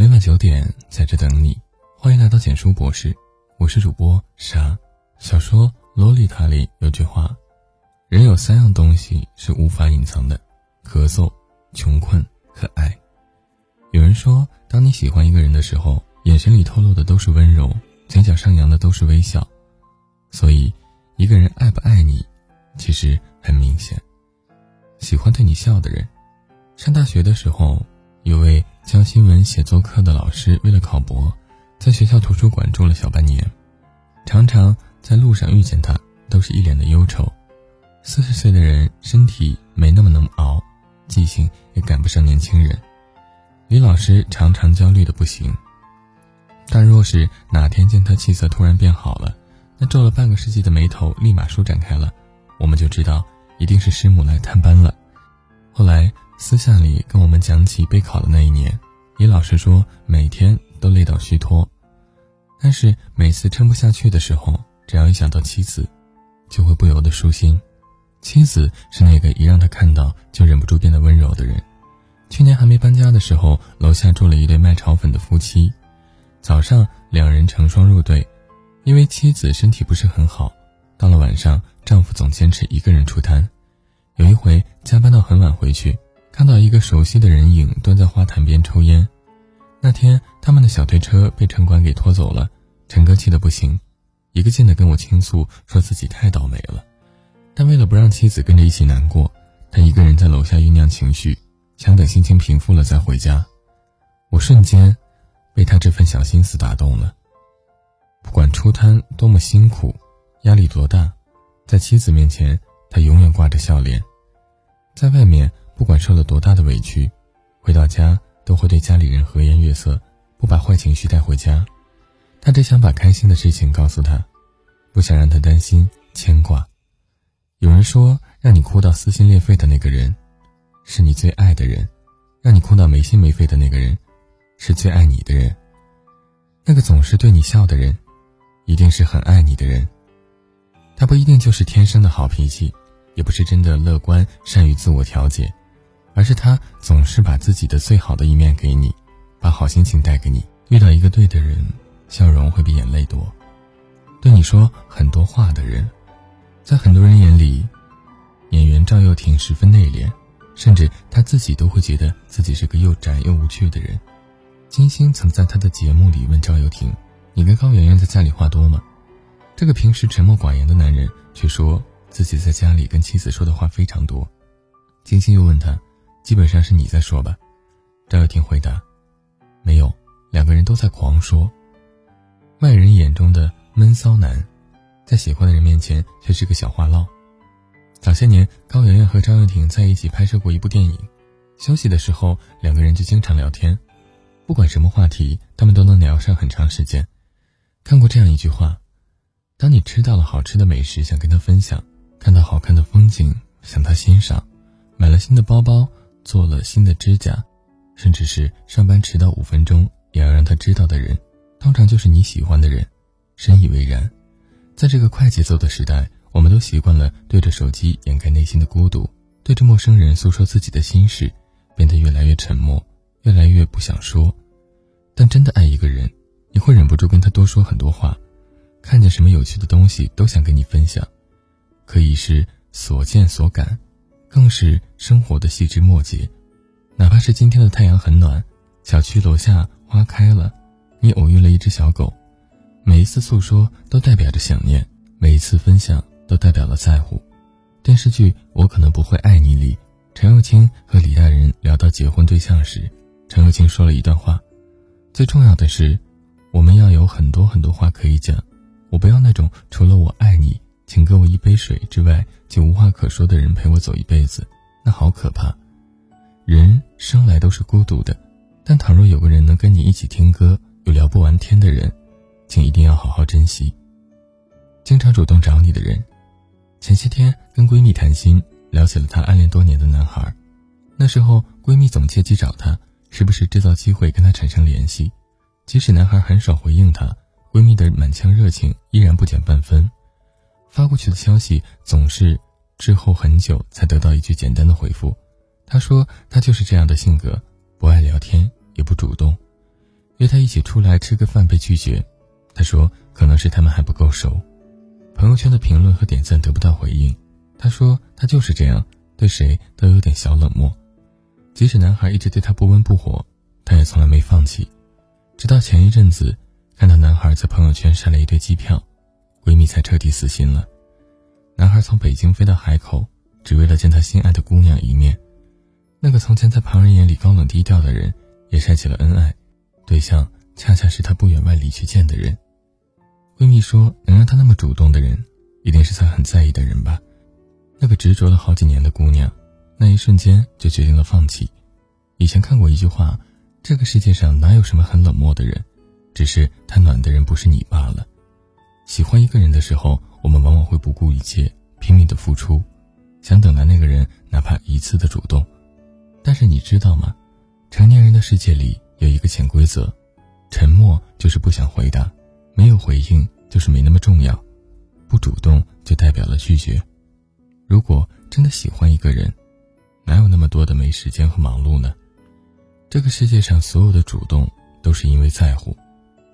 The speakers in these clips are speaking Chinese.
每晚九点在这等你，欢迎来到简书博士，我是主播莎。小说《洛丽塔》里有句话：人有三样东西是无法隐藏的，咳嗽、穷困和爱。有人说，当你喜欢一个人的时候，眼神里透露的都是温柔，嘴角上扬的都是微笑。所以，一个人爱不爱你，其实很明显。喜欢对你笑的人，上大学的时候，有位。教新闻写作课的老师为了考博，在学校图书馆住了小半年，常常在路上遇见他，都是一脸的忧愁。四十岁的人，身体没那么能熬，记性也赶不上年轻人。李老师常常焦虑的不行。但若是哪天见他气色突然变好了，那皱了半个世纪的眉头立马舒展开了，我们就知道一定是师母来探班了。后来。私下里跟我们讲起备考的那一年，李老师说每天都累到虚脱，但是每次撑不下去的时候，只要一想到妻子，就会不由得舒心。妻子是那个一让他看到就忍不住变得温柔的人。去年还没搬家的时候，楼下住了一对卖炒粉的夫妻，早上两人成双入对，因为妻子身体不是很好，到了晚上丈夫总坚持一个人出摊。有一回加班到很晚回去。看到一个熟悉的人影蹲在花坛边抽烟。那天他们的小推车被城管给拖走了，陈哥气得不行，一个劲的跟我倾诉，说自己太倒霉了。但为了不让妻子跟着一起难过，他一个人在楼下酝酿情绪，想等心情平复了再回家。我瞬间被他这份小心思打动了。不管出摊多么辛苦，压力多大，在妻子面前，他永远挂着笑脸，在外面。不管受了多大的委屈，回到家都会对家里人和颜悦色，不把坏情绪带回家。他只想把开心的事情告诉他，不想让他担心牵挂。有人说，让你哭到撕心裂肺的那个人，是你最爱的人；让你哭到没心没肺的那个人，是最爱你的人。那个总是对你笑的人，一定是很爱你的人。他不一定就是天生的好脾气，也不是真的乐观，善于自我调节。而是他总是把自己的最好的一面给你，把好心情带给你。遇到一个对的人，笑容会比眼泪多。对你说很多话的人，在很多人眼里，演员赵又廷十分内敛，甚至他自己都会觉得自己是个又宅又无趣的人。金星曾在他的节目里问赵又廷：“你跟高圆圆在家里话多吗？”这个平时沉默寡言的男人却说自己在家里跟妻子说的话非常多。金星又问他。基本上是你在说吧，赵又廷回答：“没有，两个人都在狂说。”外人眼中的闷骚男，在喜欢的人面前却是个小话唠。早些年，高圆圆和赵又廷在一起拍摄过一部电影，休息的时候两个人就经常聊天，不管什么话题，他们都能聊上很长时间。看过这样一句话：“当你吃到了好吃的美食，想跟他分享；看到好看的风景，想他欣赏；买了新的包包。”做了新的指甲，甚至是上班迟到五分钟也要让他知道的人，通常就是你喜欢的人。深以为然。在这个快节奏的时代，我们都习惯了对着手机掩盖内心的孤独，对着陌生人诉说自己的心事，变得越来越沉默，越来越不想说。但真的爱一个人，你会忍不住跟他多说很多话，看见什么有趣的东西都想跟你分享，可以是所见所感。更是生活的细枝末节，哪怕是今天的太阳很暖，小区楼下花开了，你偶遇了一只小狗，每一次诉说都代表着想念，每一次分享都代表了在乎。电视剧《我可能不会爱你》里，陈又青和李大人聊到结婚对象时，陈又青说了一段话：最重要的是，我们要有很多很多话可以讲，我不要那种除了我爱你。请给我一杯水之外就无话可说的人陪我走一辈子，那好可怕。人生来都是孤独的，但倘若有个人能跟你一起听歌，有聊不完天的人，请一定要好好珍惜。经常主动找你的人，前些天跟闺蜜谈心，聊起了她暗恋多年的男孩。那时候闺蜜总借机找他，时不时制造机会跟他产生联系，即使男孩很少回应她，闺蜜的满腔热情依然不减半分。发过去的消息总是滞后很久才得到一句简单的回复。他说他就是这样的性格，不爱聊天，也不主动。约他一起出来吃个饭被拒绝，他说可能是他们还不够熟。朋友圈的评论和点赞得不到回应，他说他就是这样，对谁都有点小冷漠。即使男孩一直对他不温不火，他也从来没放弃。直到前一阵子，看到男孩在朋友圈晒了一堆机票，闺蜜才彻底死心了。男孩从北京飞到海口，只为了见他心爱的姑娘一面。那个从前在旁人眼里高冷低调的人，也晒起了恩爱，对象恰恰是他不远万里去见的人。闺蜜说：“能让他那么主动的人，一定是他很在意的人吧？”那个执着了好几年的姑娘，那一瞬间就决定了放弃。以前看过一句话：“这个世界上哪有什么很冷漠的人，只是太暖的人不是你罢了。”喜欢一个人的时候，我们往往会不顾一切，拼命的付出，想等来那个人哪怕一次的主动。但是你知道吗？成年人的世界里有一个潜规则：沉默就是不想回答，没有回应就是没那么重要，不主动就代表了拒绝。如果真的喜欢一个人，哪有那么多的没时间和忙碌呢？这个世界上所有的主动都是因为在乎，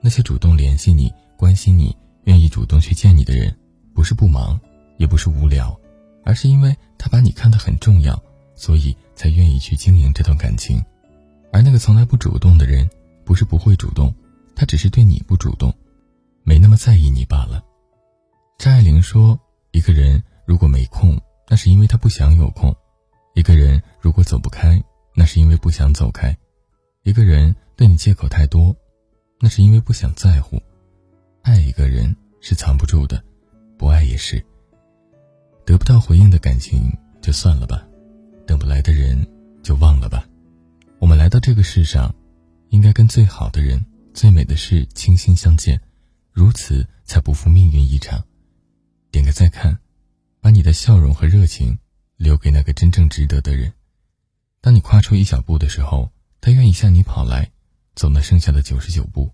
那些主动联系你、关心你、愿意主动去见你的人，不是不忙，也不是无聊，而是因为他把你看得很重要。所以才愿意去经营这段感情，而那个从来不主动的人，不是不会主动，他只是对你不主动，没那么在意你罢了。张爱玲说：“一个人如果没空，那是因为他不想有空；一个人如果走不开，那是因为不想走开；一个人对你借口太多，那是因为不想在乎。爱一个人是藏不住的，不爱也是。得不到回应的感情，就算了吧。”等不来的人，就忘了吧。我们来到这个世上，应该跟最好的人、最美的事倾心相见，如此才不负命运一场。点个再看，把你的笑容和热情留给那个真正值得的人。当你跨出一小步的时候，他愿意向你跑来，走那剩下的九十九步。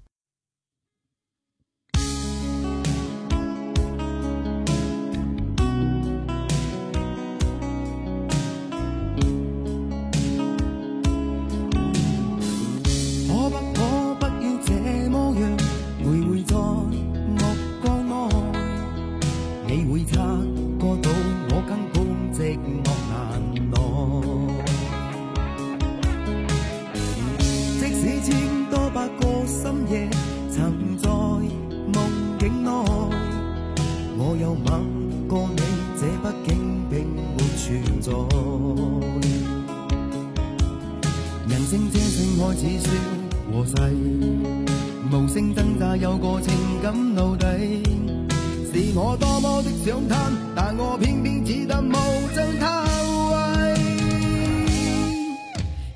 我多么的想贪，但我偏偏只得无尽叹谓。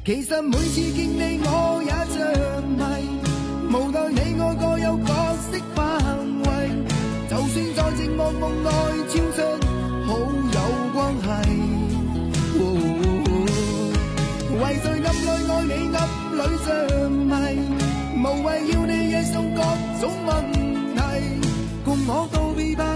其实每次见你，我也着迷，无奈你我各有角色范围。就算在寂寞梦内超出好友关系，为谁暗里爱你暗？里着迷，无谓要你惹上各种问题，我道别吧，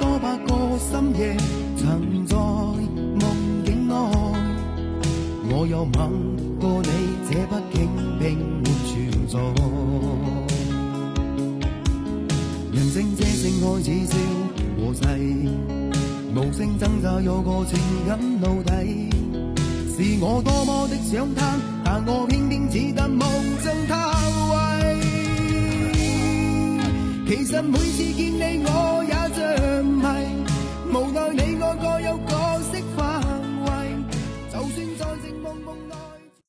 多百个深夜，曾在梦境内我又吻过你，这毕竟并没存在。人生这性爱似笑和逝，无声挣扎有个情感奴隶。是我多么的想贪，但我偏偏只得无尽叹谓。其实每次见你，我无奈你我各有角色范围。就算在寂寞。